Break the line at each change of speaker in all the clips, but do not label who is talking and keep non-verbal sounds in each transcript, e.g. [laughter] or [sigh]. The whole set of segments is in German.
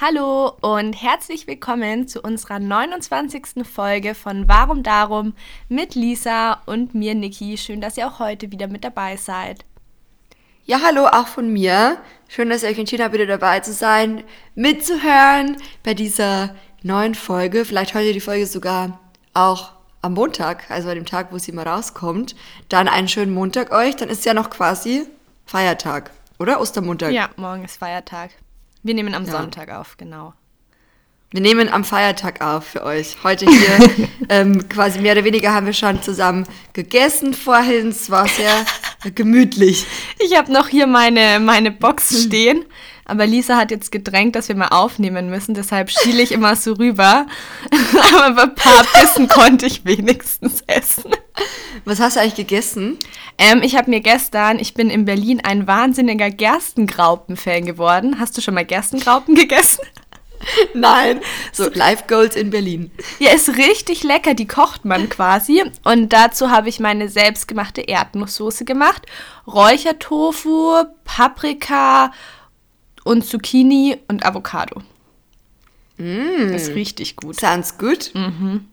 Hallo und herzlich willkommen zu unserer 29. Folge von Warum Darum mit Lisa und mir, Niki. Schön, dass ihr auch heute wieder mit dabei seid.
Ja, hallo auch von mir. Schön, dass ihr euch entschieden habt, wieder dabei zu sein, mitzuhören bei dieser neuen Folge. Vielleicht ihr die Folge sogar auch am Montag, also an dem Tag, wo sie mal rauskommt. Dann einen schönen Montag euch. Dann ist ja noch quasi Feiertag, oder? Ostermontag.
Ja, morgen ist Feiertag. Wir nehmen am ja. Sonntag auf, genau.
Wir nehmen am Feiertag auf für euch. Heute hier [laughs] ähm, quasi mehr oder weniger haben wir schon zusammen gegessen vorhin. Es war sehr gemütlich.
Ich habe noch hier meine, meine Box stehen. Aber Lisa hat jetzt gedrängt, dass wir mal aufnehmen müssen. Deshalb schiele ich immer so rüber. [laughs] aber ein paar Bissen konnte ich wenigstens essen.
Was hast du eigentlich gegessen?
Ähm, ich habe mir gestern, ich bin in Berlin ein wahnsinniger Gerstengraupen-Fan geworden. Hast du schon mal Gerstengraupen gegessen? [laughs]
Nein. So, Life Goals in Berlin.
Ja, ist richtig lecker. Die kocht man quasi. Und dazu habe ich meine selbstgemachte Erdnusssoße gemacht. Räuchertofu, Paprika und Zucchini und Avocado.
Mm.
Das ist richtig gut.
Sounds good.
Mhm.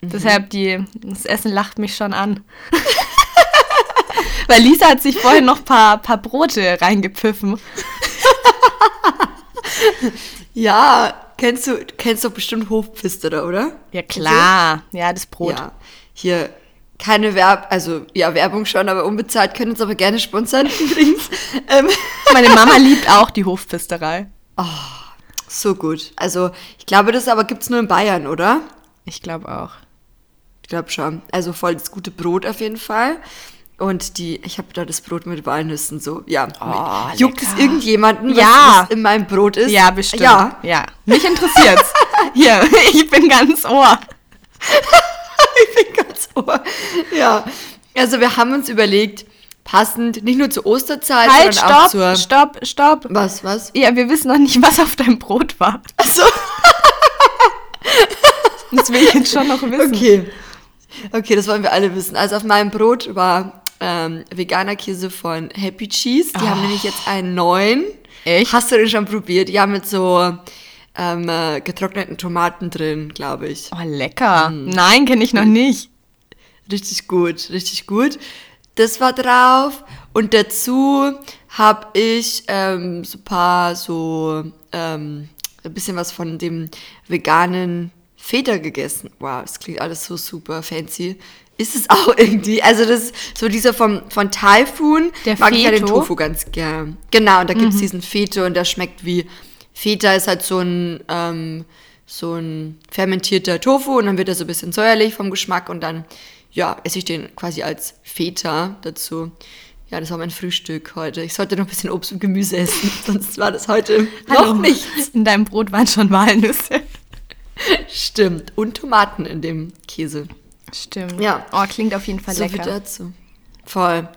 Mhm. Deshalb, die, das Essen lacht mich schon an. [laughs] Weil Lisa hat sich vorhin noch ein paar, paar Brote reingepfiffen. [laughs]
ja, kennst du, kennst du bestimmt Hofpfisterer, oder?
Ja, klar. Ja, das Brot. Ja,
hier keine Werb, also ja, Werbung schon, aber unbezahlt können uns aber gerne sponsern [laughs] übrigens.
ähm. Meine Mama liebt auch die Hofpfisterei.
Oh, so gut. Also ich glaube, das aber gibt es nur in Bayern, oder?
Ich glaube auch.
Ich glaube schon. Also voll das gute Brot auf jeden Fall. Und die, ich habe da das Brot mit Walnüssen so. Ja.
Oh,
Juckt
lecker.
es irgendjemanden, was,
ja.
was in meinem Brot ist?
Ja, bestimmt.
Ja.
ja. Mich interessiert's. [laughs] Hier, [laughs] ich bin ganz Ohr.
Ich bin ganz Ohr. Ja. Also wir haben uns überlegt, passend nicht nur zur Osterzeit,
halt,
sondern
stopp,
auch zur.
Stopp, stopp.
Was, was?
Ja, wir wissen noch nicht, was auf deinem Brot war.
Ach so. [laughs]
das will ich jetzt schon noch wissen.
Okay. Okay, das wollen wir alle wissen. Also auf meinem Brot war ähm, veganer Käse von Happy Cheese. Die oh. haben nämlich jetzt einen neuen.
Echt?
Hast du den schon probiert? Ja, mit so ähm, äh, getrockneten Tomaten drin, glaube ich.
Oh, lecker. Mm. Nein, kenne ich noch nicht.
Richtig gut, richtig gut. Das war drauf. Und dazu habe ich ähm, so ein paar so ähm, ein bisschen was von dem veganen Feta gegessen. Wow, das klingt alles so super fancy. Ist es auch [laughs] irgendwie. Also das ist so dieser vom, von Typhoon.
Der
mag
Feto?
ich ja den Tofu ganz gern. Genau, und da gibt es mhm. diesen Feta und der schmeckt wie Feta ist halt so ein, ähm, so ein fermentierter Tofu und dann wird er so ein bisschen säuerlich vom Geschmack und dann, ja, esse ich den quasi als Feta dazu. Ja, das war mein Frühstück heute. Ich sollte noch ein bisschen Obst und Gemüse essen, [laughs] sonst war das heute
Hallo. noch nichts. In deinem Brot waren schon Walnüsse. [laughs]
Stimmt. Und Tomaten in dem Käse.
Stimmt.
Ja.
Oh, klingt auf jeden Fall
so
lecker.
Viel dazu. Voll.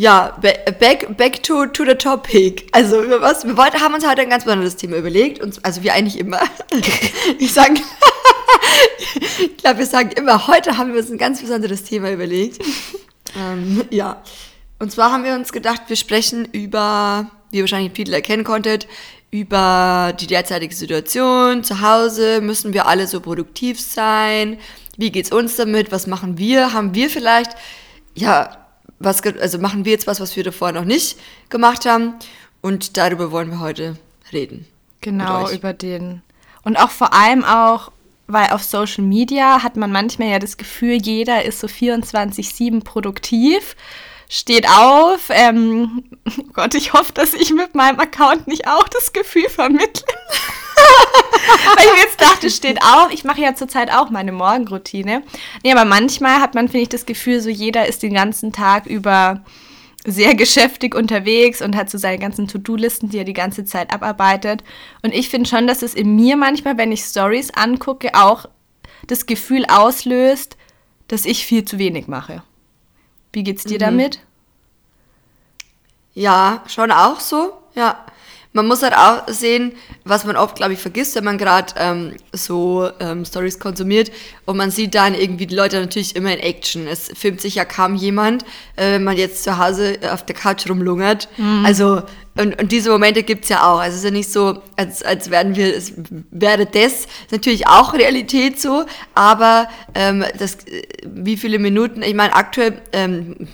Ja, back, back to, to the topic. Also, was, wir wollten, haben uns heute ein ganz besonderes Thema überlegt. Und, also, wir eigentlich immer. [laughs] ich sage, ich glaube, wir sagen immer, heute haben wir uns ein ganz besonderes Thema überlegt. ähm, ja. Und zwar haben wir uns gedacht, wir sprechen über, wie ihr wahrscheinlich viele erkennen konntet, über die derzeitige Situation zu Hause. Müssen wir alle so produktiv sein? Wie geht's uns damit? Was machen wir? Haben wir vielleicht, ja, was, also machen wir jetzt was, was wir davor noch nicht gemacht haben? Und darüber wollen wir heute reden.
Genau, über den. Und auch vor allem auch, weil auf Social Media hat man manchmal ja das Gefühl, jeder ist so 24-7 produktiv steht auf. Ähm, oh [laughs] Gott, ich hoffe, dass ich mit meinem Account nicht auch das Gefühl vermittle. [laughs] Weil ich mir jetzt dachte, steht auf. Ich mache ja zurzeit auch meine Morgenroutine. Nee, aber manchmal hat man, finde ich, das Gefühl, so jeder ist den ganzen Tag über sehr geschäftig unterwegs und hat so seine ganzen To-Do-Listen, die er die ganze Zeit abarbeitet. Und ich finde schon, dass es in mir manchmal, wenn ich Stories angucke, auch das Gefühl auslöst, dass ich viel zu wenig mache. Wie geht's dir mhm. damit?
Ja, schon auch so, ja. Man muss halt auch sehen, was man oft, glaube ich, vergisst, wenn man gerade ähm, so ähm, Stories konsumiert und man sieht dann irgendwie die Leute natürlich immer in Action. Es filmt sich ja kaum jemand, äh, wenn man jetzt zu Hause auf der Couch rumlungert. Mhm. Also, und, und diese Momente gibt's ja auch. Also es ist ja nicht so, als, als werden wir, es wäre das natürlich auch Realität so, aber ähm, das, äh, wie viele Minuten, ich meine, aktuell, ähm,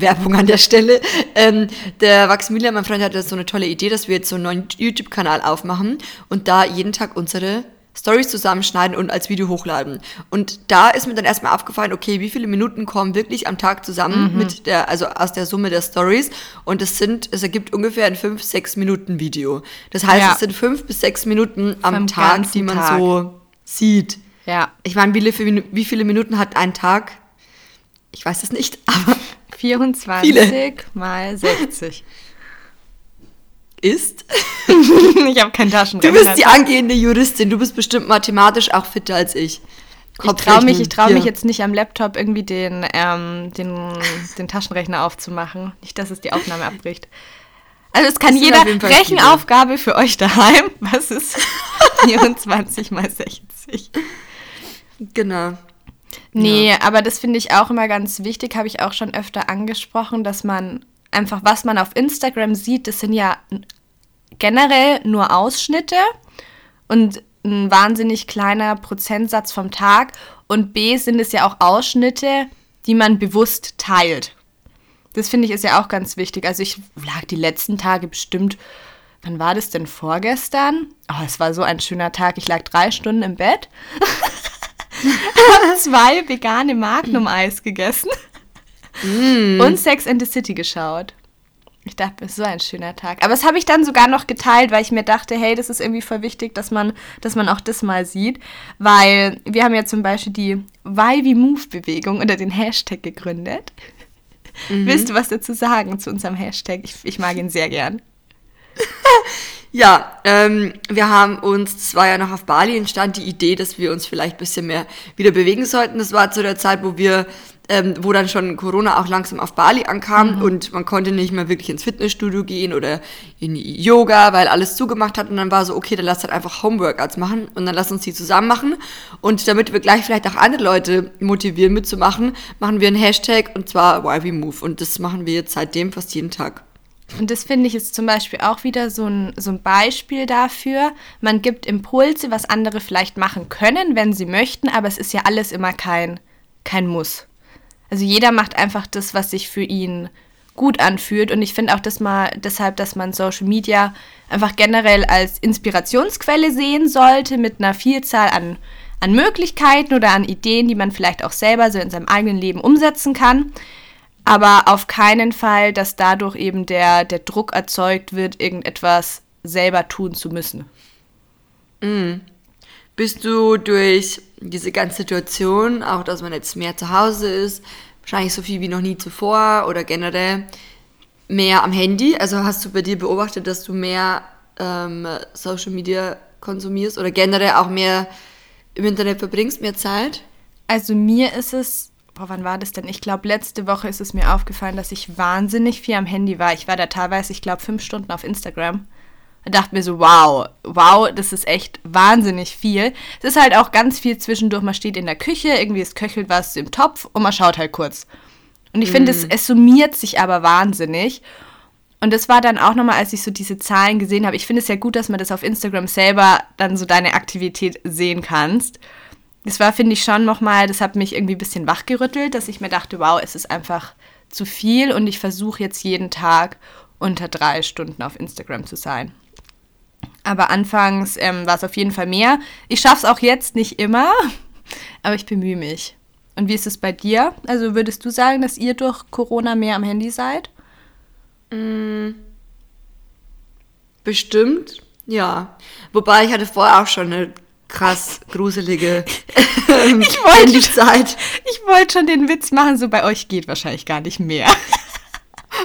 Werbung an der Stelle. Ähm, der Maximilian, mein Freund, hatte so eine tolle Idee, dass wir jetzt so einen neuen YouTube-Kanal aufmachen und da jeden Tag unsere Stories zusammenschneiden und als Video hochladen. Und da ist mir dann erstmal aufgefallen, okay, wie viele Minuten kommen wirklich am Tag zusammen mhm. mit der, also aus der Summe der Stories. Und es sind, es ergibt ungefähr ein 5, 6 Minuten Video. Das heißt, ja. es sind 5 bis 6 Minuten am Vom Tag, die man Tag. so sieht. Ja. Ich meine, wie, wie viele Minuten hat ein Tag? Ich weiß es nicht, [laughs] aber
24 Viele. mal 60.
Ist? [laughs]
ich habe keinen Taschenrechner.
Du bist die angehende Juristin. Du bist bestimmt mathematisch auch fitter als ich.
Ich traue mich, trau mich jetzt nicht am Laptop irgendwie den, ähm, den, den Taschenrechner aufzumachen. Nicht, dass es die Aufnahme abbricht. Also es kann jeder Rechenaufgabe für euch daheim. Was ist [laughs] 24 mal 60?
Genau.
Nee, ja. aber das finde ich auch immer ganz wichtig, habe ich auch schon öfter angesprochen, dass man einfach, was man auf Instagram sieht, das sind ja generell nur Ausschnitte und ein wahnsinnig kleiner Prozentsatz vom Tag. Und B sind es ja auch Ausschnitte, die man bewusst teilt. Das finde ich ist ja auch ganz wichtig. Also ich lag die letzten Tage bestimmt, wann war das denn vorgestern? Oh, es war so ein schöner Tag. Ich lag drei Stunden im Bett. [laughs] [laughs] habe zwei vegane Magnum-Eis gegessen mm. und Sex and the City geschaut. Ich dachte, es ist so ein schöner Tag. Aber das habe ich dann sogar noch geteilt, weil ich mir dachte, hey, das ist irgendwie voll wichtig, dass man, dass man auch das mal sieht. Weil wir haben ja zum Beispiel die Why We Move-Bewegung unter den Hashtag gegründet. Mhm. Willst du was dazu sagen zu unserem Hashtag? Ich, ich mag ihn sehr gern. [laughs]
Ja, ähm, wir haben uns, es war ja noch auf Bali, entstand die Idee, dass wir uns vielleicht ein bisschen mehr wieder bewegen sollten. Das war zu der Zeit, wo wir, ähm, wo dann schon Corona auch langsam auf Bali ankam mhm. und man konnte nicht mehr wirklich ins Fitnessstudio gehen oder in Yoga, weil alles zugemacht hat. Und dann war so, okay, dann lass halt einfach Homeworkouts machen und dann lass uns die zusammen machen. Und damit wir gleich vielleicht auch andere Leute motivieren mitzumachen, machen wir einen Hashtag und zwar YVMove. Und das machen wir jetzt seitdem fast jeden Tag.
Und das finde ich jetzt zum Beispiel auch wieder so ein, so ein Beispiel dafür. Man gibt Impulse, was andere vielleicht machen können, wenn sie möchten, aber es ist ja alles immer kein, kein Muss. Also jeder macht einfach das, was sich für ihn gut anfühlt. Und ich finde auch das mal deshalb, dass man Social Media einfach generell als Inspirationsquelle sehen sollte, mit einer Vielzahl an, an Möglichkeiten oder an Ideen, die man vielleicht auch selber so in seinem eigenen Leben umsetzen kann aber auf keinen Fall, dass dadurch eben der, der Druck erzeugt wird, irgendetwas selber tun zu müssen.
Mhm. Bist du durch diese ganze Situation, auch dass man jetzt mehr zu Hause ist, wahrscheinlich so viel wie noch nie zuvor oder generell mehr am Handy? Also hast du bei dir beobachtet, dass du mehr ähm, Social Media konsumierst oder generell auch mehr im Internet verbringst, mehr Zeit?
Also mir ist es boah, wann war das denn? Ich glaube, letzte Woche ist es mir aufgefallen, dass ich wahnsinnig viel am Handy war. Ich war da teilweise, ich glaube, fünf Stunden auf Instagram. Da dachte mir so, wow, wow, das ist echt wahnsinnig viel. Es ist halt auch ganz viel zwischendurch. Man steht in der Küche, irgendwie es köchelt was im Topf und man schaut halt kurz. Und ich finde, es, mhm. es summiert sich aber wahnsinnig. Und das war dann auch nochmal, als ich so diese Zahlen gesehen habe. Ich finde es ja gut, dass man das auf Instagram selber dann so deine Aktivität sehen kannst das war, finde ich, schon nochmal, das hat mich irgendwie ein bisschen wachgerüttelt, dass ich mir dachte, wow, es ist einfach zu viel und ich versuche jetzt jeden Tag unter drei Stunden auf Instagram zu sein. Aber anfangs ähm, war es auf jeden Fall mehr. Ich schaffe es auch jetzt nicht immer, [laughs] aber ich bemühe mich. Und wie ist es bei dir? Also würdest du sagen, dass ihr durch Corona mehr am Handy seid?
Mm, bestimmt, ja. Wobei ich hatte vorher auch schon eine krass gruselige [laughs]
ähm, ich wollte, Zeit. Ich wollte schon den Witz machen, so bei euch geht wahrscheinlich gar nicht mehr.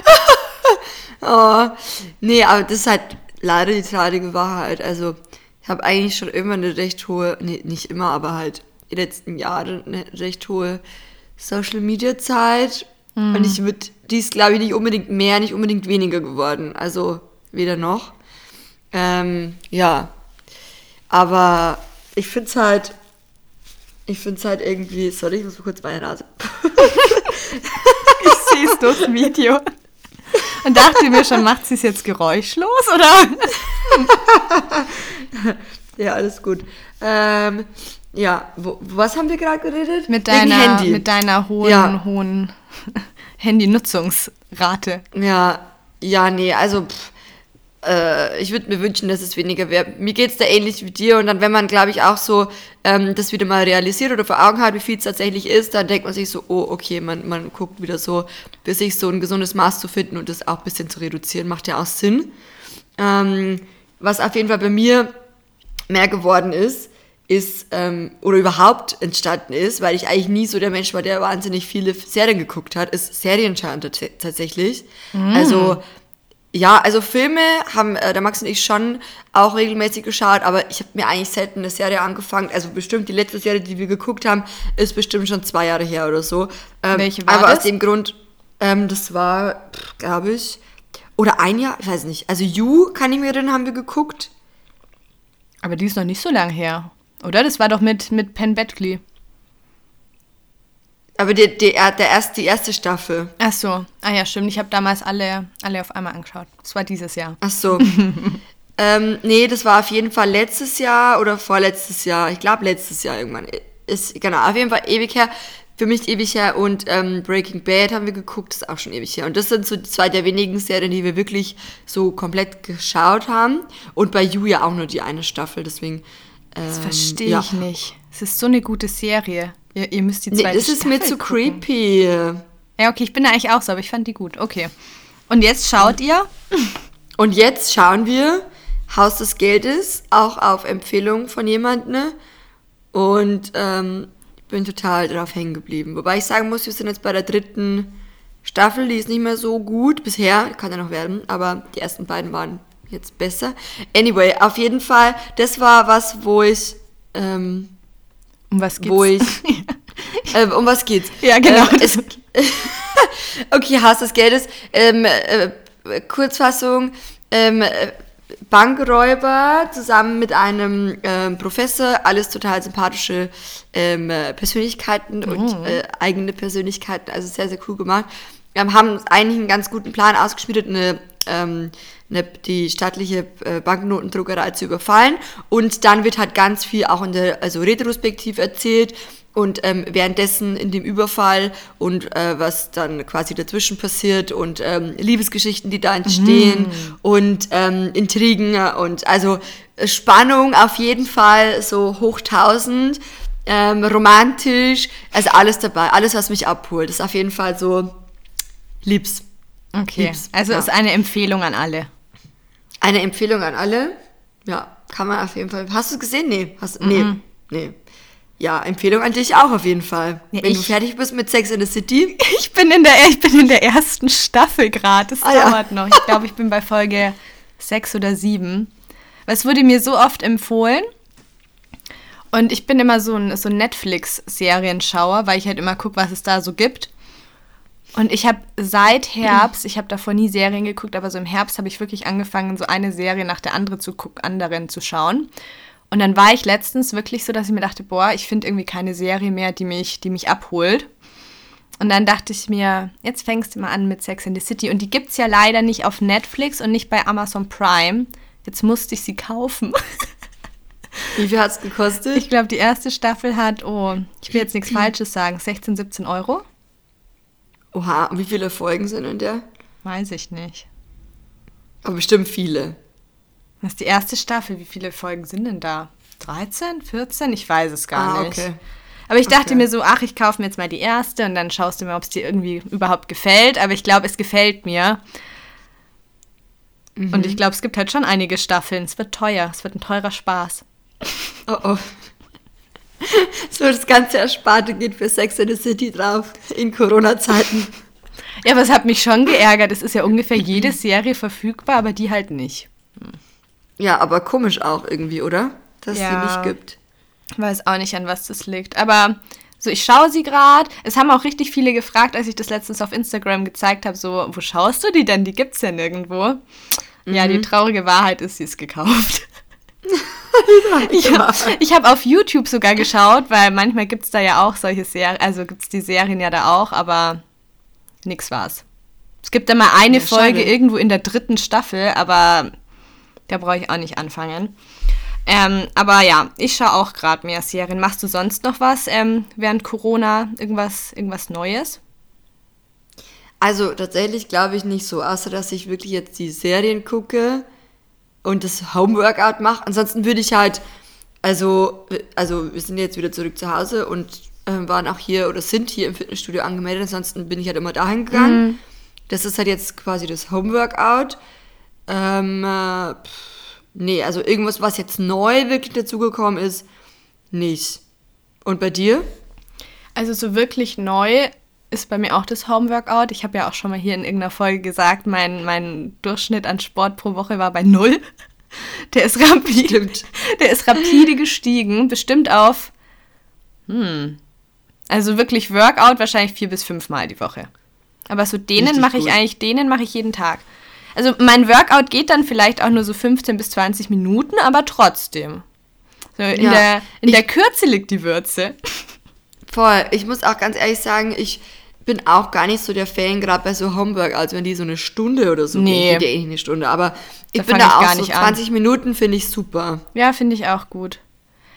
[laughs]
oh, nee, aber das ist halt leider die traurige Wahrheit. Also ich habe eigentlich schon immer eine recht hohe, nee, nicht immer, aber halt die letzten Jahre eine recht hohe Social Media Zeit. Mhm. Und ich würde, die ist glaube ich nicht unbedingt mehr, nicht unbedingt weniger geworden. Also weder noch. Ähm, ja. Aber ich finde es halt, ich finde es halt irgendwie, sorry, ich muss mal kurz meine Nase.
ich sehe es durchs Video. Und dachte mir schon, macht sie es jetzt geräuschlos, oder?
ja, alles gut. Ähm, ja, wo, was haben wir gerade geredet?
Mit deiner, mit deiner hohen, ja. hohen [laughs] Handynutzungsrate.
Ja, ja, nee, also pff, äh, ich würde mir wünschen, dass es weniger wäre. Mir geht es da ähnlich wie dir und dann, wenn man, glaube ich, auch so ähm, das wieder mal realisiert oder vor Augen hat, wie viel es tatsächlich ist, dann denkt man sich so, oh, okay, man, man guckt wieder so, für sich so ein gesundes Maß zu finden und das auch ein bisschen zu reduzieren, macht ja auch Sinn. Ähm, was auf jeden Fall bei mir mehr geworden ist, ist ähm, oder überhaupt entstanden ist, weil ich eigentlich nie so der Mensch war, der wahnsinnig viele Serien geguckt hat, ist Serienschauen tatsächlich. Mm. Also ja, also Filme haben äh, der Max und ich schon auch regelmäßig geschaut, aber ich habe mir eigentlich selten eine Serie angefangen. Also bestimmt die letzte Serie, die wir geguckt haben, ist bestimmt schon zwei Jahre her oder so. Ähm, Welche war aber das? aus dem Grund, ähm, das war, glaube ich, oder ein Jahr, ich weiß nicht. Also You, kann ich mir erinnern, haben wir geguckt.
Aber die ist noch nicht so lang her, oder? Das war doch mit, mit Penn Badgley.
Aber die, die, der erste, die erste Staffel.
Ach so. Ah ja, stimmt. Ich habe damals alle, alle auf einmal angeschaut. Das war dieses Jahr.
Ach so. [laughs] ähm, nee, das war auf jeden Fall letztes Jahr oder vorletztes Jahr. Ich glaube letztes Jahr irgendwann. Ist, genau, auf jeden Fall ewig her. Für mich ewig her. Und ähm, Breaking Bad haben wir geguckt. Das ist auch schon ewig her. Und das sind so zwei der wenigen Serien, die wir wirklich so komplett geschaut haben. Und bei You ja auch nur die eine Staffel. Deswegen.
Ähm, das verstehe ja. ich nicht. Es ist so eine gute Serie. Ihr, ihr müsst die zweite
nee, das ist mir zu gucken. creepy.
Ja, okay, ich bin da eigentlich auch so, aber ich fand die gut. Okay. Und jetzt schaut ihr?
Und jetzt schauen wir Haus des Geldes, auch auf Empfehlung von jemandem. Ne? Und ähm, bin total drauf hängen geblieben. Wobei ich sagen muss, wir sind jetzt bei der dritten Staffel, die ist nicht mehr so gut bisher, kann ja noch werden, aber die ersten beiden waren jetzt besser. Anyway, auf jeden Fall, das war was, wo ich ähm,
um was geht's?
Wo ich. [laughs] äh, um was geht's?
Ja, genau. Ähm,
es, [laughs] okay, Haus des Geldes. Ähm, äh, Kurzfassung. Ähm, äh, Bankräuber zusammen mit einem ähm, Professor, alles total sympathische ähm, Persönlichkeiten oh. und äh, eigene Persönlichkeiten, also sehr, sehr cool gemacht. Wir haben eigentlich einen ganz guten Plan ausgeschmiedet, eine ähm, ne, die staatliche äh, Banknotendruckerei zu überfallen. Und dann wird halt ganz viel auch in der, also retrospektiv erzählt und ähm, währenddessen in dem Überfall und äh, was dann quasi dazwischen passiert und ähm, Liebesgeschichten, die da entstehen mm. und ähm, Intrigen und also Spannung auf jeden Fall so hoch tausend, ähm, romantisch, also alles dabei, alles was mich abholt, ist auf jeden Fall so liebs.
Okay, liebs, also ja. ist eine Empfehlung an alle.
Eine Empfehlung an alle. Ja, kann man auf jeden Fall. Hast du es gesehen? Nee. Hast, mhm. Nee. Nee. Ja, Empfehlung an dich auch auf jeden Fall. Ja, Wenn ich, du fertig bist mit Sex in the City. [laughs]
Ich bin in der, ich bin in der ersten Staffel gerade. Das ah, dauert ja. noch. Ich glaube, ich bin bei Folge sechs oder sieben. Weil es wurde mir so oft empfohlen. Und ich bin immer so ein, so ein Netflix-Serienschauer, weil ich halt immer gucke, was es da so gibt. Und ich habe seit Herbst, ich habe davor nie Serien geguckt, aber so im Herbst habe ich wirklich angefangen, so eine Serie nach der andere zu anderen zu schauen. Und dann war ich letztens wirklich so, dass ich mir dachte, boah, ich finde irgendwie keine Serie mehr, die mich, die mich abholt. Und dann dachte ich mir, jetzt fängst du mal an mit Sex in the City. Und die gibt es ja leider nicht auf Netflix und nicht bei Amazon Prime. Jetzt musste ich sie kaufen. [laughs]
Wie viel hat es gekostet?
Ich glaube, die erste Staffel hat, oh, ich will jetzt nichts Falsches sagen, 16, 17 Euro.
Oha, und wie viele Folgen sind in der?
Weiß ich nicht.
Aber bestimmt viele.
Das ist die erste Staffel. Wie viele Folgen sind denn da? 13, 14? Ich weiß es gar ah, nicht. Okay. Aber ich dachte okay. mir so, ach, ich kaufe mir jetzt mal die erste und dann schaust du mir, ob es dir irgendwie überhaupt gefällt. Aber ich glaube, es gefällt mir. Mhm. Und ich glaube, es gibt halt schon einige Staffeln. Es wird teuer. Es wird ein teurer Spaß.
Oh oh. [laughs] so das ganze Ersparte geht für Sex in the City drauf in Corona-Zeiten.
Ja, aber es hat mich schon geärgert. Es ist ja ungefähr jede Serie verfügbar, aber die halt nicht.
Ja, aber komisch auch irgendwie, oder? Dass ja, sie nicht gibt.
Ich weiß auch nicht, an was das liegt. Aber so, ich schaue sie gerade. Es haben auch richtig viele gefragt, als ich das letztens auf Instagram gezeigt habe, so, wo schaust du die denn? Die gibt's ja nirgendwo. Ja, die traurige Wahrheit ist, sie ist gekauft. Ich habe hab auf YouTube sogar geschaut, weil manchmal gibt es da ja auch solche Serien, also gibt es die Serien ja da auch, aber nix war's. Es gibt da mal eine ja, Folge irgendwo in der dritten Staffel, aber da brauche ich auch nicht anfangen. Ähm, aber ja, ich schaue auch gerade mehr Serien. Machst du sonst noch was ähm, während Corona? Irgendwas, irgendwas Neues?
Also tatsächlich glaube ich nicht so, außer dass ich wirklich jetzt die Serien gucke und das Homeworkout mache. Ansonsten würde ich halt, also, also wir sind jetzt wieder zurück zu Hause und äh, waren auch hier oder sind hier im Fitnessstudio angemeldet. Ansonsten bin ich halt immer dahin gegangen. Mhm. Das ist halt jetzt quasi das Homeworkout. Ähm, äh, nee, also irgendwas, was jetzt neu wirklich dazugekommen ist, nicht. Und bei dir?
Also so wirklich neu ist bei mir auch das Homeworkout. Ich habe ja auch schon mal hier in irgendeiner Folge gesagt, mein, mein Durchschnitt an Sport pro Woche war bei null. [laughs] Der ist rapide, der ist rapide gestiegen, bestimmt auf, hm, also wirklich Workout wahrscheinlich vier bis fünf Mal die Woche. Aber so denen mache ich eigentlich, denen mache ich jeden Tag. Also mein Workout geht dann vielleicht auch nur so 15 bis 20 Minuten, aber trotzdem. So in, ja, der, in der Kürze liegt die Würze. [laughs]
Voll. Ich muss auch ganz ehrlich sagen, ich bin auch gar nicht so der Fan, gerade bei so Homework, als wenn die so eine Stunde oder so nee. gehen. Geht ja eh nicht eine Stunde, aber ich da bin da ich auch so 20 an. Minuten finde ich super.
Ja, finde ich auch gut.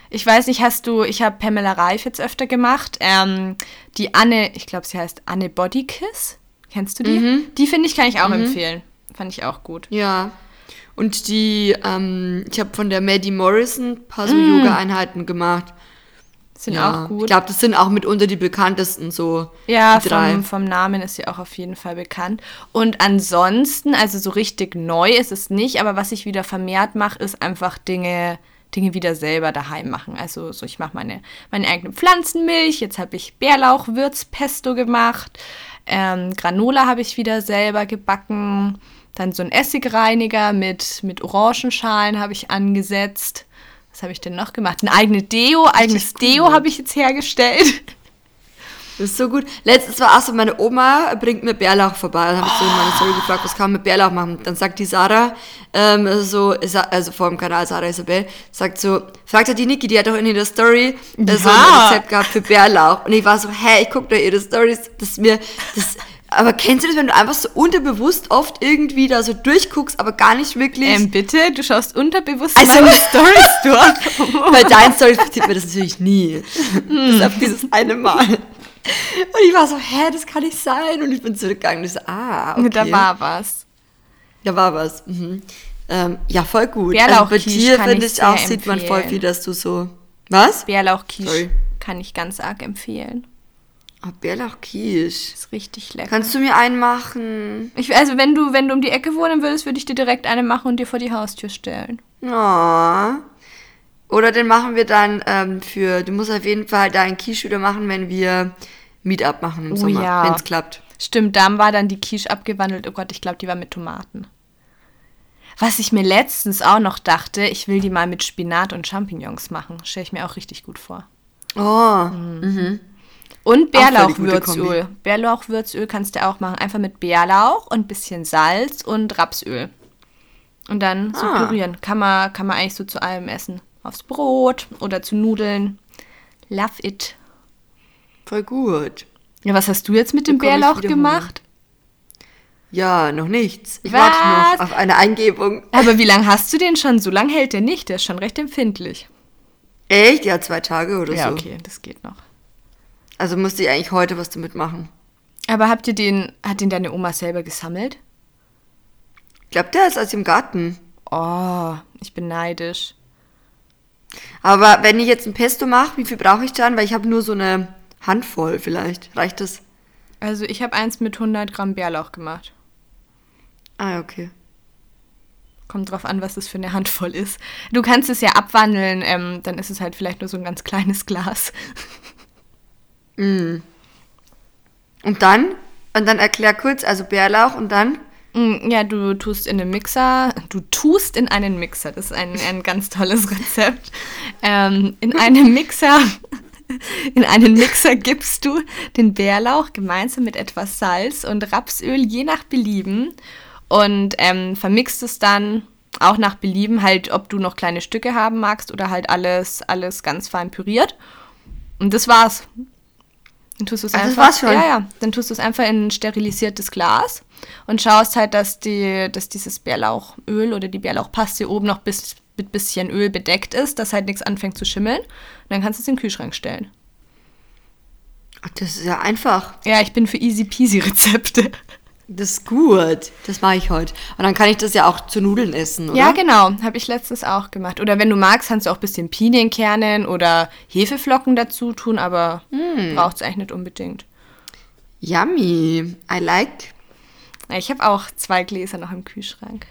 Ich weiß nicht, hast du, ich habe Pamela Reif jetzt öfter gemacht. Ähm, die Anne, ich glaube, sie heißt Anne Bodykiss. Kennst du die? Mhm. Die finde ich, kann ich auch mhm. empfehlen. Fand ich auch gut.
Ja. Und die, ähm, ich habe von der Maddie Morrison ein paar so mm. Yoga-Einheiten gemacht.
Sind ja. auch gut.
Ich glaube, das sind auch mitunter die bekanntesten so.
Ja, vom, vom, Namen ist sie auch auf jeden Fall bekannt. Und ansonsten, also so richtig neu ist es nicht, aber was ich wieder vermehrt mache, ist einfach Dinge, Dinge wieder selber daheim machen. Also so, ich mache meine, meine eigene Pflanzenmilch, jetzt habe ich Bärlauch-Würzpesto gemacht, ähm, Granola habe ich wieder selber gebacken, dann so ein Essigreiniger mit, mit Orangenschalen habe ich angesetzt. Was habe ich denn noch gemacht? Ein eigenes Deo, eigenes Deo habe ich jetzt hergestellt.
Das ist so gut. Letztens war auch so, meine Oma bringt mir Bärlauch vorbei. Dann habe ich so in meine Story gefragt, was kann man mit Bärlauch machen? Dann sagt die Sarah, ähm, so, also vor dem Kanal Sarah Isabel, sagt so, fragt die Niki, die hat doch in ihrer Story äh, ja. so ein Rezept gehabt für Bärlauch. Und ich war so, hä, ich gucke da ihre Stories, das mir, das, aber kennst du das, wenn du einfach so unterbewusst oft irgendwie da so durchguckst, aber gar nicht wirklich.
Ähm, bitte, du schaust unterbewusst also, meine Stories durch.
Bei deinen Stories passiert mir das natürlich nie. Mm. Bis auf dieses eine Mal. Und ich war so, hä, das kann nicht sein. Und ich bin zurückgegangen und ich so, ah, okay.
Da war was.
Da war was. Mhm. Ähm, ja, voll gut. Also bei dir, finde ich, auch, empfehlen. sieht man voll viel, dass du so. Was?
Bärlauchquiche kann ich ganz arg empfehlen.
Oh, Bärlauchquiche.
Ist richtig lecker.
Kannst du mir einen machen?
Ich, also, wenn du, wenn du um die Ecke wohnen würdest, würde ich dir direkt eine machen und dir vor die Haustür stellen.
Oh. Oder den machen wir dann ähm, für, du musst auf jeden Fall deinen Quiche wieder machen, wenn wir Meetup machen im oh, Sommer, ja. wenn es klappt.
Stimmt, da war dann die Quiche abgewandelt. Oh Gott, ich glaube, die war mit Tomaten. Was ich mir letztens auch noch dachte, ich will die mal mit Spinat und Champignons machen. Stelle ich mir auch richtig gut vor.
Oh. Mhm. Mhm.
Und Bärlauchwürzöl. Bärlauchwürzöl kannst du auch machen. Einfach mit Bärlauch und ein bisschen Salz und Rapsöl. Und dann so ah. pürieren. Kann man, kann man eigentlich so zu allem essen. Aufs Brot oder zu Nudeln. Love it.
Voll gut.
Ja, was hast du jetzt mit dem Bärlauch gemacht?
Ja, noch nichts. Ich was? warte noch auf eine Eingebung.
Aber wie lange hast du den schon? So lange hält der nicht. Der ist schon recht empfindlich.
Echt? Ja, zwei Tage oder
ja,
so.
Ja, okay, das geht noch.
Also musste ich eigentlich heute was damit machen.
Aber habt ihr den, hat den deine Oma selber gesammelt?
Ich glaube, der ist aus dem Garten.
Oh, ich bin neidisch.
Aber wenn ich jetzt ein Pesto mache, wie viel brauche ich dann? Weil ich habe nur so eine Handvoll vielleicht. Reicht das?
Also ich habe eins mit 100 Gramm Bärlauch gemacht.
Ah, okay.
Kommt drauf an, was das für eine Handvoll ist. Du kannst es ja abwandeln, ähm, dann ist es halt vielleicht nur so ein ganz kleines Glas. [laughs]
Mm. Und dann? Und dann erklär kurz, also Bärlauch und dann?
Mm, ja, du tust in den Mixer, du tust in einen Mixer, das ist ein, ein ganz tolles [laughs] Rezept. Ähm, in einem Mixer [laughs] in einen Mixer gibst du den Bärlauch gemeinsam mit etwas Salz und Rapsöl je nach Belieben und ähm, vermixt es dann auch nach Belieben, halt, ob du noch kleine Stücke haben magst oder halt alles, alles ganz fein püriert. Und das war's. Dann tust du es
Ach, das
einfach.
war's schon?
Ja, ja. Dann tust du es einfach in ein sterilisiertes Glas und schaust halt, dass die, dass dieses Bärlauchöl oder die Bärlauchpaste oben noch bis, mit bisschen Öl bedeckt ist, dass halt nichts anfängt zu schimmeln. Und dann kannst du es in den Kühlschrank stellen.
Ach, Das ist ja einfach.
Ja, ich bin für easy peasy Rezepte.
Das ist gut. Das mache ich heute. Und dann kann ich das ja auch zu Nudeln essen, oder?
Ja, genau. Habe ich letztens auch gemacht. Oder wenn du magst, kannst du auch ein bisschen Pinienkernen oder Hefeflocken dazu tun, aber braucht es eigentlich nicht unbedingt.
Yummy. I like.
Ich habe auch zwei Gläser noch im Kühlschrank.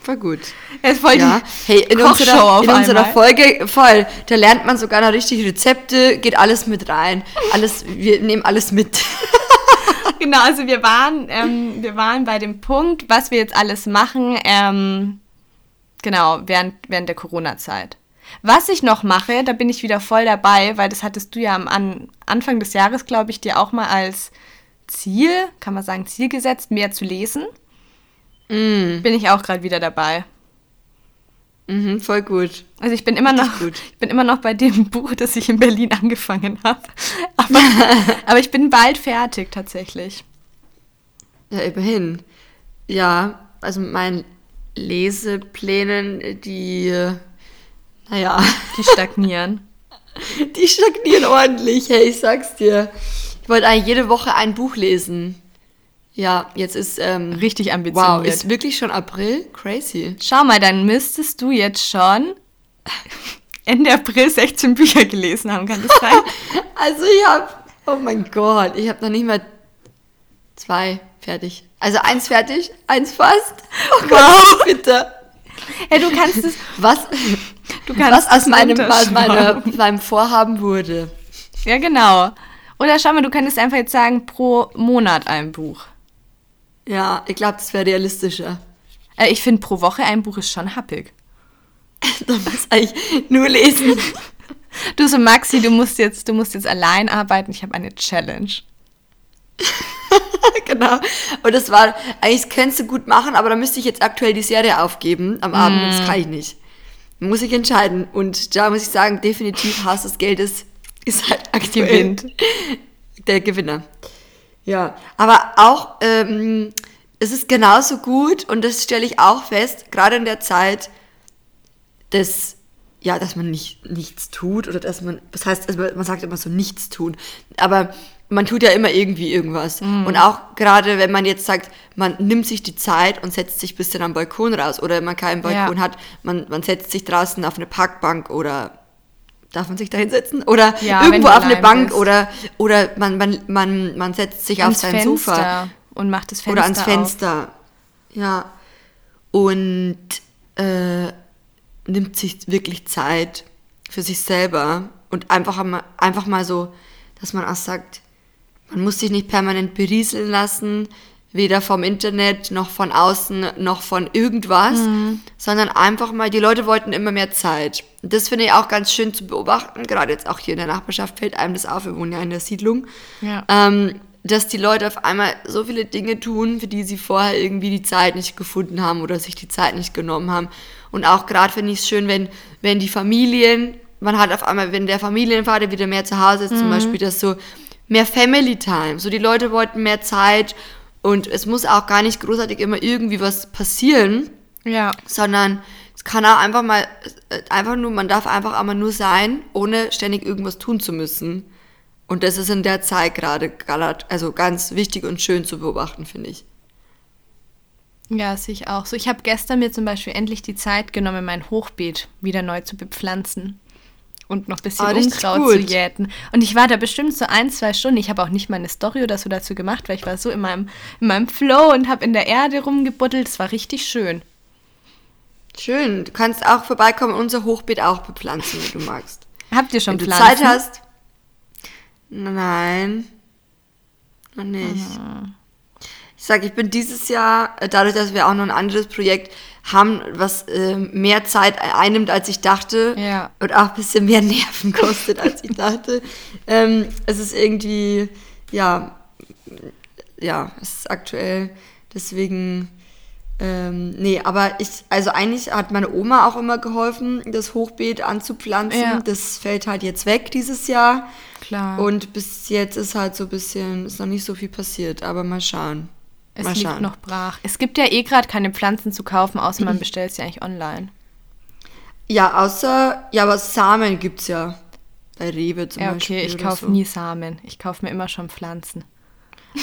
Voll gut. [laughs]
Ist voll
Ja.
die
Hey, in
Kochshow
unserer, in unserer. Folge, voll, da lernt man sogar noch richtig Rezepte, geht alles mit rein. Alles, wir nehmen alles mit. [laughs]
Genau, also wir waren, ähm, wir waren bei dem Punkt, was wir jetzt alles machen, ähm, genau, während, während der Corona-Zeit. Was ich noch mache, da bin ich wieder voll dabei, weil das hattest du ja am an, Anfang des Jahres, glaube ich, dir auch mal als Ziel, kann man sagen, Ziel gesetzt, mehr zu lesen. Bin ich auch gerade wieder dabei.
Mhm, voll gut.
Also ich bin immer noch,
gut. [laughs]
ich bin immer noch bei dem [laughs] Buch, das ich in Berlin angefangen habe. [laughs] Aber, aber ich bin bald fertig tatsächlich.
Ja, immerhin. Ja, also mit meinen Leseplänen, die, naja,
Die stagnieren.
die stagnieren ordentlich. Hey, ich sag's dir. Ich wollte eigentlich jede Woche ein Buch lesen. Ja, jetzt ist, ähm,
Richtig ambitioniert.
wow, ist wirklich schon April? Crazy.
Schau mal, dann müsstest du jetzt schon [laughs] Ende April 16 Bücher gelesen haben, kann das sein? [laughs]
Also ich hab, oh mein Gott, ich habe noch nicht mal zwei fertig. Also eins fertig, eins fast. Oh Gott,
Wow.
bitte.
hey, du kannst es,
Was,
du kannst
was aus meinem, meiner, meinem Vorhaben wurde.
Ja, genau. Oder schau mal, du könntest einfach jetzt sagen, pro Monat ein Buch.
Ja, ich glaube, das wäre realistischer.
Äh, ich finde, pro Woche ein Buch ist schon happig. [laughs]
Da muss eigentlich nur lesen. [laughs]
Du so, Maxi, du musst jetzt, du musst jetzt allein arbeiten. Ich habe eine Challenge. [laughs]
genau. Und das war, eigentlich das könntest du gut machen, aber da müsste ich jetzt aktuell die Serie aufgeben am Abend und das kann ich nicht. Muss ich entscheiden. Und da muss ich sagen, definitiv Haus des Geldes ist halt aktuell der Gewinner. Ja, aber auch, ähm, es ist genauso gut und das stelle ich auch fest, gerade in der Zeit, dass, ja, dass man nicht, nichts tut oder dass man, was heißt, also man sagt immer so nichts tun, aber man tut ja immer irgendwie irgendwas. Und auch gerade, wenn man jetzt sagt, man nimmt sich die Zeit und setzt sich ein bisschen am Balkon raus oder man keinen Balkon
Ja.
hat, man, man setzt sich draußen auf eine Parkbank oder darf man sich da hinsetzen? Oder
Ja,
irgendwo auf eine Bank
bist.
oder, oder man, man, man, man setzt sich auf
Ans
sein
Fenster
Sofa
und macht das Fenster
oder ans
auf.
Fenster. Ja. Und äh, nimmt sich wirklich Zeit für sich selber und einfach mal, einfach mal so, dass man auch sagt, man muss sich nicht permanent berieseln lassen, weder vom Internet noch von außen noch von irgendwas, sondern einfach mal, die Leute wollten immer mehr Zeit. Und das finde ich auch ganz schön zu beobachten, gerade jetzt auch hier in der Nachbarschaft fällt einem das auf, wir wohnen ja in der Siedlung
Ja.
ähm, dass die Leute auf einmal so viele Dinge tun, für die sie vorher irgendwie die Zeit nicht gefunden haben oder sich die Zeit nicht genommen haben. Und auch gerade finde ich es schön, wenn, wenn die Familien, man hat auf einmal, wenn der Familienvater wieder mehr zu Hause ist, zum Beispiel, dass so mehr Family Time, so die Leute wollten mehr Zeit und es muss auch gar nicht großartig immer irgendwie was passieren,
Ja. sondern
es kann auch einfach mal, äh, einfach nur, man darf einfach einmal nur sein, ohne ständig irgendwas tun zu müssen. Und das ist in der Zeit gerade, gerade- also ganz wichtig und schön zu beobachten, finde ich.
Ja, sehe ich auch so. Ich habe gestern mir zum Beispiel endlich die Zeit genommen, mein Hochbeet wieder neu zu bepflanzen. Und noch ein bisschen
Ah, richtig
Unkraut zu jäten. Und ich war da bestimmt so ein, zwei Stunden. Ich habe auch nicht mal eine Story oder so dazu gemacht, weil ich war so in meinem, in meinem Flow und habe in der Erde rumgebuddelt. Es war richtig schön.
Schön. Du kannst auch vorbeikommen und unser Hochbeet auch bepflanzen, wenn du magst.
Habt ihr schon
Wenn du
Pflanzen?
Zeit hast. Nein. Noch nicht. Ich sage, ich bin dieses Jahr, äh, dadurch, dass wir auch noch ein anderes Projekt haben, was äh, mehr Zeit einnimmt, als ich dachte
Ja.
und auch ein bisschen mehr Nerven [laughs] kostet, als ich dachte. Ähm, es ist irgendwie, ja, ja, es ist aktuell Deswegen, ähm, nee, aber ich, also eigentlich hat meine Oma auch immer geholfen, das Hochbeet anzupflanzen.
Ja.
Das fällt halt jetzt weg dieses Jahr.
Klar.
Und bis jetzt ist halt so ein bisschen, ist noch nicht so viel passiert, aber mal schauen.
Es
mal
liegt
schauen.
noch brach. Es gibt ja eh gerade keine Pflanzen zu kaufen, außer man [clears throat] bestellt sie eigentlich online.
Ja, außer, ja, aber Samen gibt's ja. Bei Rewe zum
Ja,
Beispiel.
okay, ich
oder
kaufe
so.
nie Samen. Ich kaufe mir immer schon Pflanzen.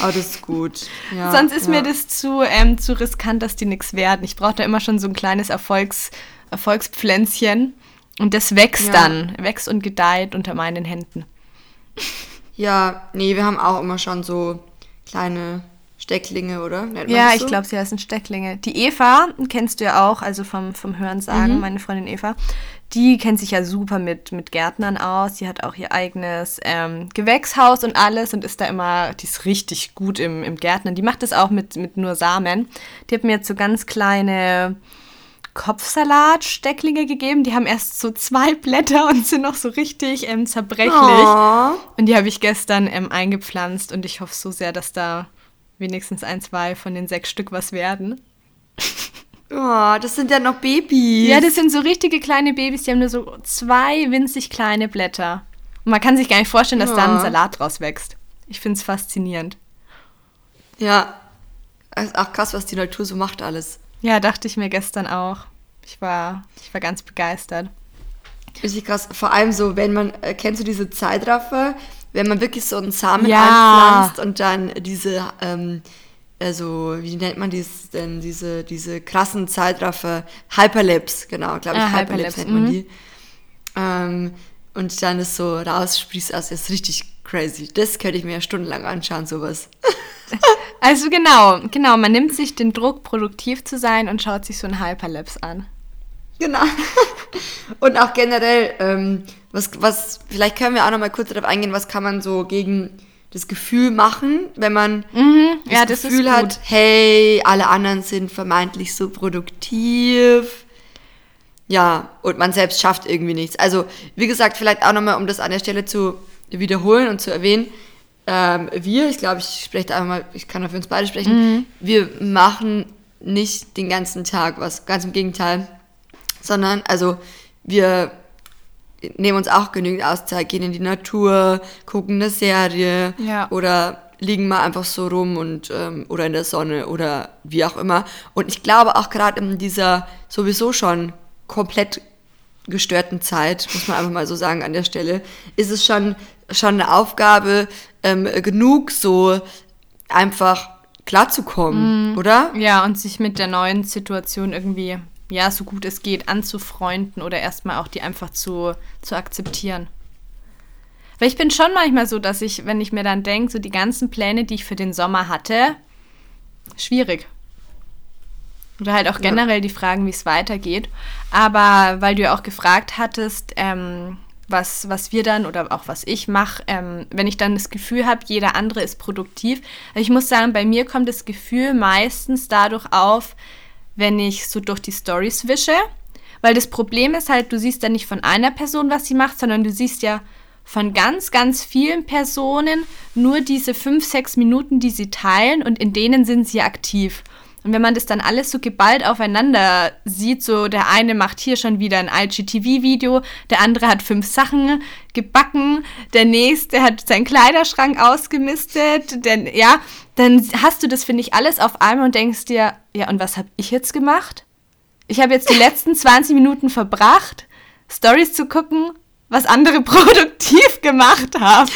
Aber das ist gut. [laughs] Ja,
Sonst ist
ja.
mir das zu, ähm, zu riskant, dass die nichts werden. Ich brauche da immer schon so ein kleines Erfolgs, Erfolgspflänzchen. Und das wächst
Ja.
dann, wächst und gedeiht unter meinen Händen.
Ja, nee, wir haben auch immer schon so kleine Stecklinge, oder?
Ja,
das
ich
so?
glaube, sie heißen Stecklinge. Die Eva, kennst du ja auch, also vom, vom Hörensagen,
Mhm.
meine Freundin Eva, die kennt sich ja super mit, mit Gärtnern aus. Die hat auch ihr eigenes ähm, Gewächshaus und alles und ist da immer, die ist richtig gut im, im Gärtnern. Die macht das auch mit, mit nur Samen. Die hat mir jetzt so ganz kleine Kopfsalat-Stecklinge gegeben. Die haben erst so zwei [laughs] Blätter und sind noch so richtig ähm, zerbrechlich.
Oh.
Und die habe ich gestern ähm, eingepflanzt und ich hoffe so sehr, dass da wenigstens ein, zwei von den sechs Stück was werden.
Oh, das sind ja noch Babys.
Ja, das sind so richtige kleine Babys, die haben nur so zwei winzig kleine Blätter. Und man kann sich gar nicht vorstellen, dass da ein
Ja.
Salat draus wächst. Ich finde es faszinierend.
Ja. Das ist auch krass, was die Natur so macht alles.
Ja, dachte ich mir gestern auch. Ich war, ich war ganz begeistert.
Richtig krass. Vor allem so, wenn man, äh, kennst du diese Zeitraffer? Wenn man wirklich so einen Samen
Ja.
einpflanzt und dann diese, ähm, also, wie nennt man dies denn, diese, diese krassen Zeitraffer, Hyperlapse, genau, glaube ich,
Ah,
Hyperlapse
Hyperlapse,
nennt man
mhm.
die. Ähm, und dann ist so raussprießt, also ist richtig crazy. Das könnte ich mir ja stundenlang anschauen, sowas. [laughs]
Also genau, genau, man nimmt sich den Druck, produktiv zu sein und schaut sich so ein Hyperlapse an.
Genau. [laughs] Und auch generell, ähm, was, was, vielleicht können wir auch noch mal kurz darauf eingehen, was kann man so gegen das Gefühl machen, wenn man das
ja, das
Gefühl hat, hey, alle anderen sind vermeintlich so produktiv. Ja, und man selbst schafft irgendwie nichts. Also, wie gesagt, vielleicht auch nochmal, um das an der Stelle zu wiederholen und zu erwähnen, ähm, wir, ich glaube, ich spreche da einmal, ich kann für uns beide sprechen,
Mhm.
wir machen nicht den ganzen Tag was, ganz im Gegenteil, sondern, also, wir nehmen uns auch genügend Auszeit, gehen in die Natur, gucken eine Serie
Ja.
oder liegen mal einfach so rum und ähm, oder in der Sonne oder wie auch immer. Und ich glaube auch gerade in dieser sowieso schon komplett gestörten Zeit, muss man einfach mal so sagen an der Stelle, ist es schon, schon eine Aufgabe, ähm, genug so einfach klarzukommen, oder?
Ja, und sich mit der neuen Situation irgendwie, ja, so gut es geht, anzufreunden oder erstmal auch die einfach zu, zu akzeptieren. Weil ich bin schon manchmal so, dass ich, wenn ich mir dann denke, so die ganzen Pläne, die ich für den Sommer hatte, schwierig. Oder halt auch generell die Fragen, wie es weitergeht. Aber weil du ja auch gefragt hattest, ähm, was, was wir dann oder auch was ich mache, ähm, wenn ich dann das Gefühl habe, jeder andere ist produktiv. Also ich muss sagen, bei mir kommt das Gefühl meistens dadurch auf, wenn ich so durch die Stories wische. Weil das Problem ist halt, du siehst dann nicht von einer Person, was sie macht, sondern du siehst ja von ganz, ganz vielen Personen nur diese fünf, sechs Minuten, die sie teilen und in denen sind sie aktiv. Und wenn man das dann alles so geballt aufeinander sieht, so der eine macht hier schon wieder ein IGTV-Video, der andere hat fünf Sachen gebacken, der nächste hat seinen Kleiderschrank ausgemistet, denn ja, dann hast du das, finde ich, alles auf einmal und denkst dir, ja, und was habe ich jetzt gemacht? Ich habe jetzt die letzten [laughs] 20 Minuten verbracht, Stories zu gucken, was andere [laughs] produktiv gemacht haben.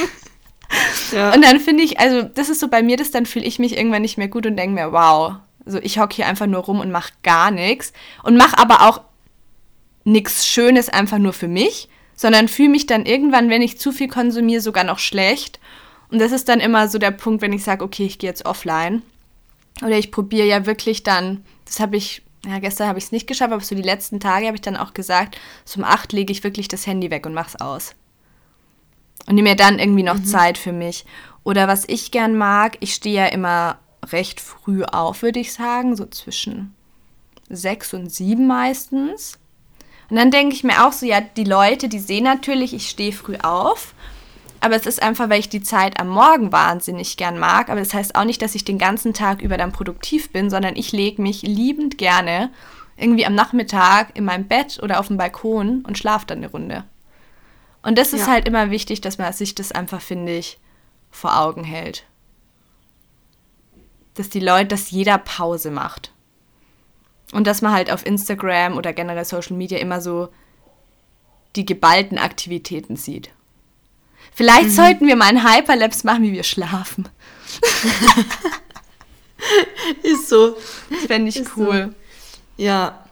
Ja.
Und dann finde ich, also das ist so bei mir, das dann fühle ich mich irgendwann nicht mehr gut und denke mir, wow, also ich hocke hier einfach nur rum und mache gar nichts und mache aber auch nichts Schönes einfach nur für mich, sondern fühle mich dann irgendwann, wenn ich zu viel konsumiere, sogar noch schlecht. Und das ist dann immer so der Punkt, wenn ich sage, okay, ich gehe jetzt offline. Oder ich probiere ja wirklich dann, das habe ich, ja, gestern habe ich es nicht geschafft, aber so die letzten Tage habe ich dann auch gesagt, so um acht lege ich wirklich das Handy weg und mach's aus. Und nehme mir dann irgendwie noch Zeit für mich. Oder was ich gern mag, ich stehe ja immer recht früh auf, würde ich sagen, so zwischen sechs und sieben meistens. Und dann denke ich mir auch so, ja, die Leute, die sehen natürlich, ich stehe früh auf, Aber es ist einfach, weil ich die Zeit am Morgen wahnsinnig gern mag. Aber das heißt auch nicht, dass ich den ganzen Tag über dann produktiv bin, sondern ich lege mich liebend gerne irgendwie am Nachmittag in meinem Bett oder auf dem Balkon und schlafe dann eine Runde. Und das ist
Ja.
halt immer wichtig, dass man sich das einfach, finde ich, vor Augen hält. Dass die Leute, dass jeder Pause macht. Und dass man halt auf Instagram oder generell Social Media immer so die geballten Aktivitäten sieht. Vielleicht
Mhm.
sollten wir mal einen Hyperlapse machen, wie wir schlafen. [laughs]
Ist so.
Das fände ich
Ist so.
cool.
Ja.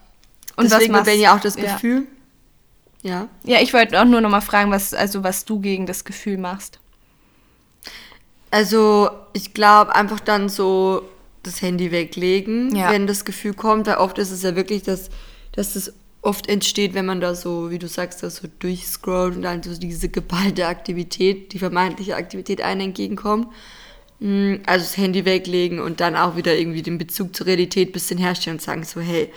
Und was
Deswegen
machst-
wenn ja auch das
ja.
Gefühl. Ja.
Ja, ich wollte auch nur noch mal fragen, was, also was du gegen das Gefühl machst.
Also, ich glaube, einfach dann so das Handy weglegen,
Ja.
wenn das Gefühl kommt, weil oft ist es ja wirklich, dass, dass das oft entsteht, wenn man da so, wie du sagst, da so durchscrollt und dann so diese geballte Aktivität, die vermeintliche Aktivität einem entgegenkommt. Mm, Also das Handy weglegen und dann auch wieder irgendwie den Bezug zur Realität ein bisschen herstellen und sagen so, hey,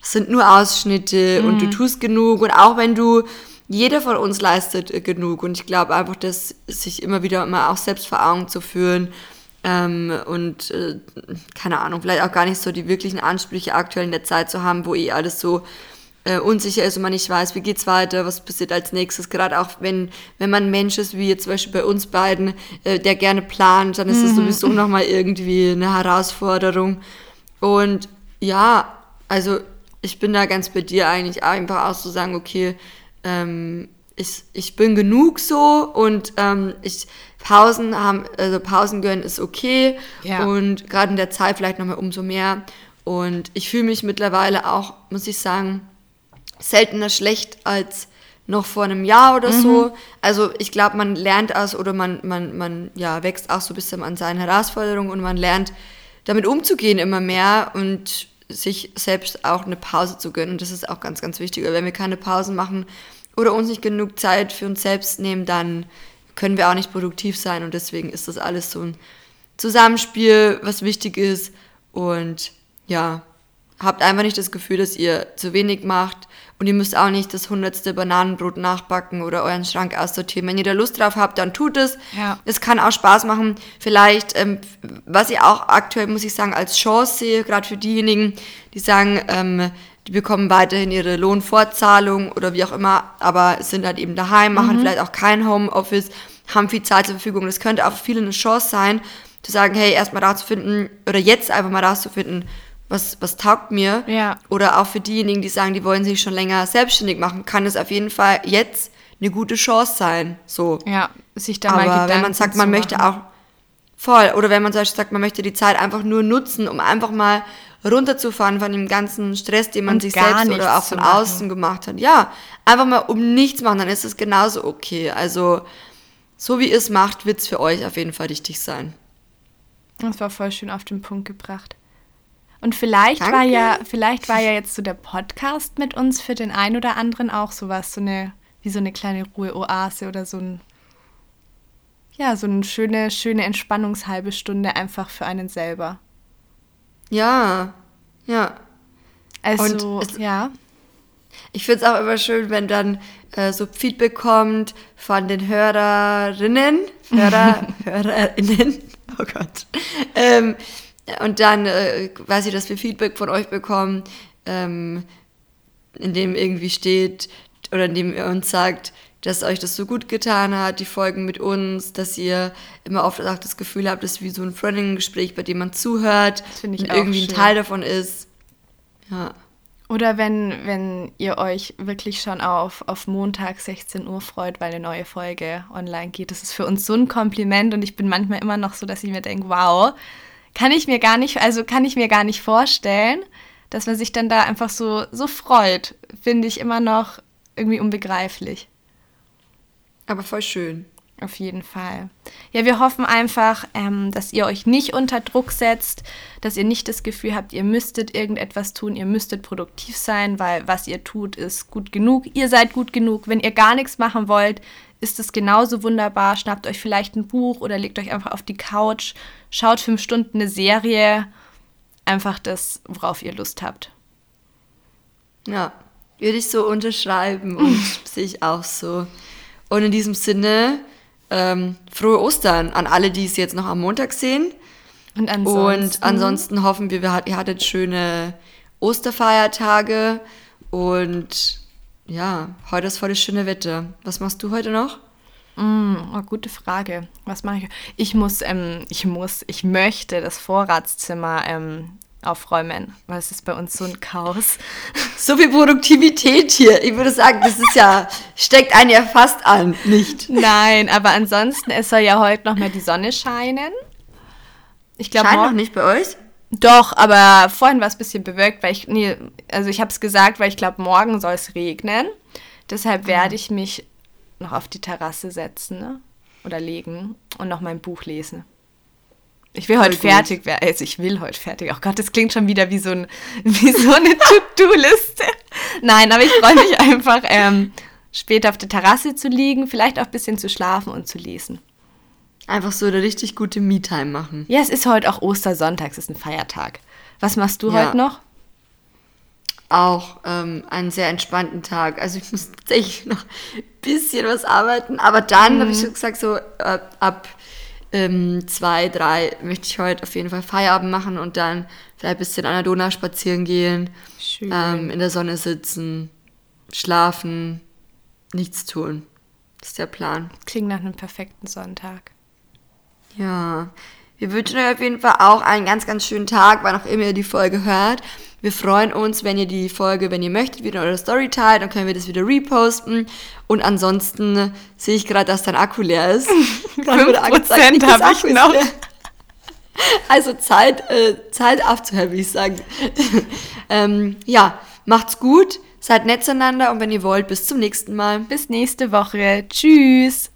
das sind nur Ausschnitte und du tust genug und auch wenn du, jeder von uns leistet äh, genug und ich glaube einfach, dass sich immer wieder mal auch selbst vor Augen zu führen ähm, und äh, keine Ahnung, vielleicht auch gar nicht so die wirklichen Ansprüche aktuell in der Zeit zu haben, wo eh alles so äh, unsicher ist und man nicht weiß, wie geht's weiter, was passiert als nächstes. Gerade auch wenn, wenn man ein Mensch ist, wie jetzt zum Beispiel bei uns beiden, äh, der gerne plant, dann ist das sowieso nochmal irgendwie eine Herausforderung. Und ja, also ich bin da ganz bei dir eigentlich einfach auch zu sagen, okay, ähm, ich, ich bin genug so und ähm, ich Pausen haben, also Pausen gönnen ist okay
Ja.
und gerade in der Zeit vielleicht nochmal umso mehr. Und ich fühle mich mittlerweile auch, muss ich sagen, seltener schlecht als noch vor einem Jahr oder so. Also ich glaube, man lernt aus oder man, man, man ja, wächst auch so ein bisschen an seinen Herausforderungen und man lernt damit umzugehen immer mehr und sich selbst auch eine Pause zu gönnen. Und das ist auch ganz, ganz wichtig. Weil wenn wir keine Pausen machen oder uns nicht genug Zeit für uns selbst nehmen, dann können wir auch nicht produktiv sein. Und deswegen ist das alles so ein Zusammenspiel, was wichtig ist. Und ja, habt einfach nicht das Gefühl, dass ihr zu wenig macht. Und ihr müsst auch nicht das hundertste Bananenbrot nachbacken oder euren Schrank aussortieren. Wenn ihr da Lust drauf habt, dann tut es.
Ja.
Es kann auch Spaß machen. Vielleicht, ähm, was ich auch aktuell, muss ich sagen, als Chance sehe, gerade für diejenigen, die sagen, ähm, die bekommen weiterhin ihre Lohnfortzahlung oder wie auch immer, aber sind halt eben daheim, machen vielleicht auch kein Homeoffice, haben viel Zeit zur Verfügung. Das könnte auch für viele eine Chance sein, zu sagen, hey, erstmal rauszufinden oder jetzt einfach mal rauszufinden, was, was taugt mir.
Ja.
Oder auch für diejenigen, die sagen, die wollen sich schon länger selbstständig machen, kann es auf jeden Fall jetzt eine gute Chance sein. So.
Ja, sich da mal
Aber
Gedanken
wenn man sagt, man möchte auch voll, oder wenn man zum Beispiel sagt, man möchte die Zeit einfach nur nutzen, um einfach mal runterzufahren von dem ganzen Stress, den man
Und
sich selbst oder auch von außen gemacht hat. Ja, einfach mal um nichts machen, dann ist es genauso okay. Also so wie ihr es macht, wird es für euch auf jeden Fall richtig sein.
Das war voll schön auf den Punkt gebracht. Und vielleicht
Danke.
war ja, vielleicht war ja jetzt so der Podcast mit uns für den einen oder anderen auch sowas, so eine, wie so eine kleine Ruheoase oder so ein, ja, so eine schöne, schöne Entspannungshalbe Stunde einfach für einen selber.
Ja, ja.
Also,
es-
ja.
Ich finde es auch immer schön, wenn dann äh, so Feedback kommt von den Hörerinnen, Hörer, [laughs] Hörerinnen, oh Gott. Ähm, und dann äh, weiß ich, dass wir Feedback von euch bekommen, ähm, in dem irgendwie steht oder in dem ihr uns sagt, dass euch das so gut getan hat, die Folgen mit uns, dass ihr immer oft auch das Gefühl habt, es ist wie so ein Freundinnen-Gespräch, bei dem man zuhört und irgendwie ein
schön.
Teil davon ist. Ja.
Oder wenn, wenn ihr euch wirklich schon auf, auf Montag 16 Uhr freut, weil eine neue Folge online geht. Das ist für uns so ein Kompliment und ich bin manchmal immer noch so, dass ich mir denke, wow, kann ich mir gar nicht, also kann ich mir gar nicht vorstellen, dass man sich dann da einfach so, so freut. Finde ich immer noch irgendwie unbegreiflich.
Aber voll schön.
Auf jeden Fall. Ja, wir hoffen einfach, ähm, dass ihr euch nicht unter Druck setzt, dass ihr nicht das Gefühl habt, ihr müsstet irgendetwas tun, ihr müsstet produktiv sein, weil was ihr tut, ist gut genug. Ihr seid gut genug. Wenn ihr gar nichts machen wollt, ist es genauso wunderbar. Schnappt euch vielleicht ein Buch oder legt euch einfach auf die Couch, schaut fünf Stunden eine Serie. Einfach das, worauf ihr Lust habt.
Ja, würde ich so unterschreiben und [laughs] sehe ich auch so. Und in diesem Sinne ähm, frohe Ostern an alle, die es jetzt noch am Montag sehen.
Und ansonsten,
Und ansonsten hoffen wir, ihr hattet schöne Osterfeiertage und ja, heute ist voll das schöne Wetter. Was machst du heute noch?
Mm, oh, gute Frage. Was mache ich? Ich muss, ähm, ich muss, ich möchte das Vorratszimmer ähm, aufräumen, weil es ist bei uns so ein Chaos.
So viel Produktivität hier. Ich würde sagen, das ist ja, steckt einen ja fast an, nicht?
Nein, aber ansonsten, es soll ja heute noch mal die Sonne scheinen. Ich glaube
Scheint noch nicht bei euch?
Doch, aber vorhin war es ein bisschen bewölkt, weil ich, nee, also ich habe es gesagt, weil ich glaube, morgen soll es regnen. Deshalb werde ich mich noch auf die Terrasse setzen ne? oder legen und noch mein Buch lesen. Ich will heute fertig werden. Also ich will heute fertig. Oh Gott, das klingt schon wieder wie so, ein, [laughs] wie so eine To-Do-Liste. Nein, aber ich freue mich einfach, ähm, später auf der Terrasse zu liegen, vielleicht auch ein bisschen zu schlafen und zu lesen.
Einfach so eine richtig gute Me-Time machen.
Ja, es ist heute auch Ostersonntag, es ist ein Feiertag. Was machst du
Ja.
heute noch?
Auch ähm, einen sehr entspannten Tag. Also ich muss tatsächlich noch ein bisschen was arbeiten, aber dann habe ich so gesagt, so äh, ab ähm, zwei, drei möchte ich heute auf jeden Fall Feierabend machen und dann vielleicht ein bisschen an der Donau spazieren gehen,
Schön.
ähm, in der Sonne sitzen, schlafen, nichts tun. Das ist der Plan.
Klingt nach einem perfekten Sonntag.
Ja, wir wünschen euch auf jeden Fall auch einen ganz, ganz schönen Tag, wann auch immer ihr die Folge hört. Wir freuen uns, wenn ihr die Folge, wenn ihr möchtet, wieder in eure Story teilt, dann können wir das wieder reposten. Und ansonsten sehe ich gerade, dass dein Akku leer ist. [laughs] Gerade wurde angezeigt,
5%
Nikos
habe ich noch.
leer. [laughs] Also Zeit, äh, Zeit aufzuhören, würde ich sagen. [laughs] ähm, ja, macht's gut, seid nett zueinander und wenn ihr wollt, bis zum nächsten Mal.
Bis nächste Woche. Tschüss.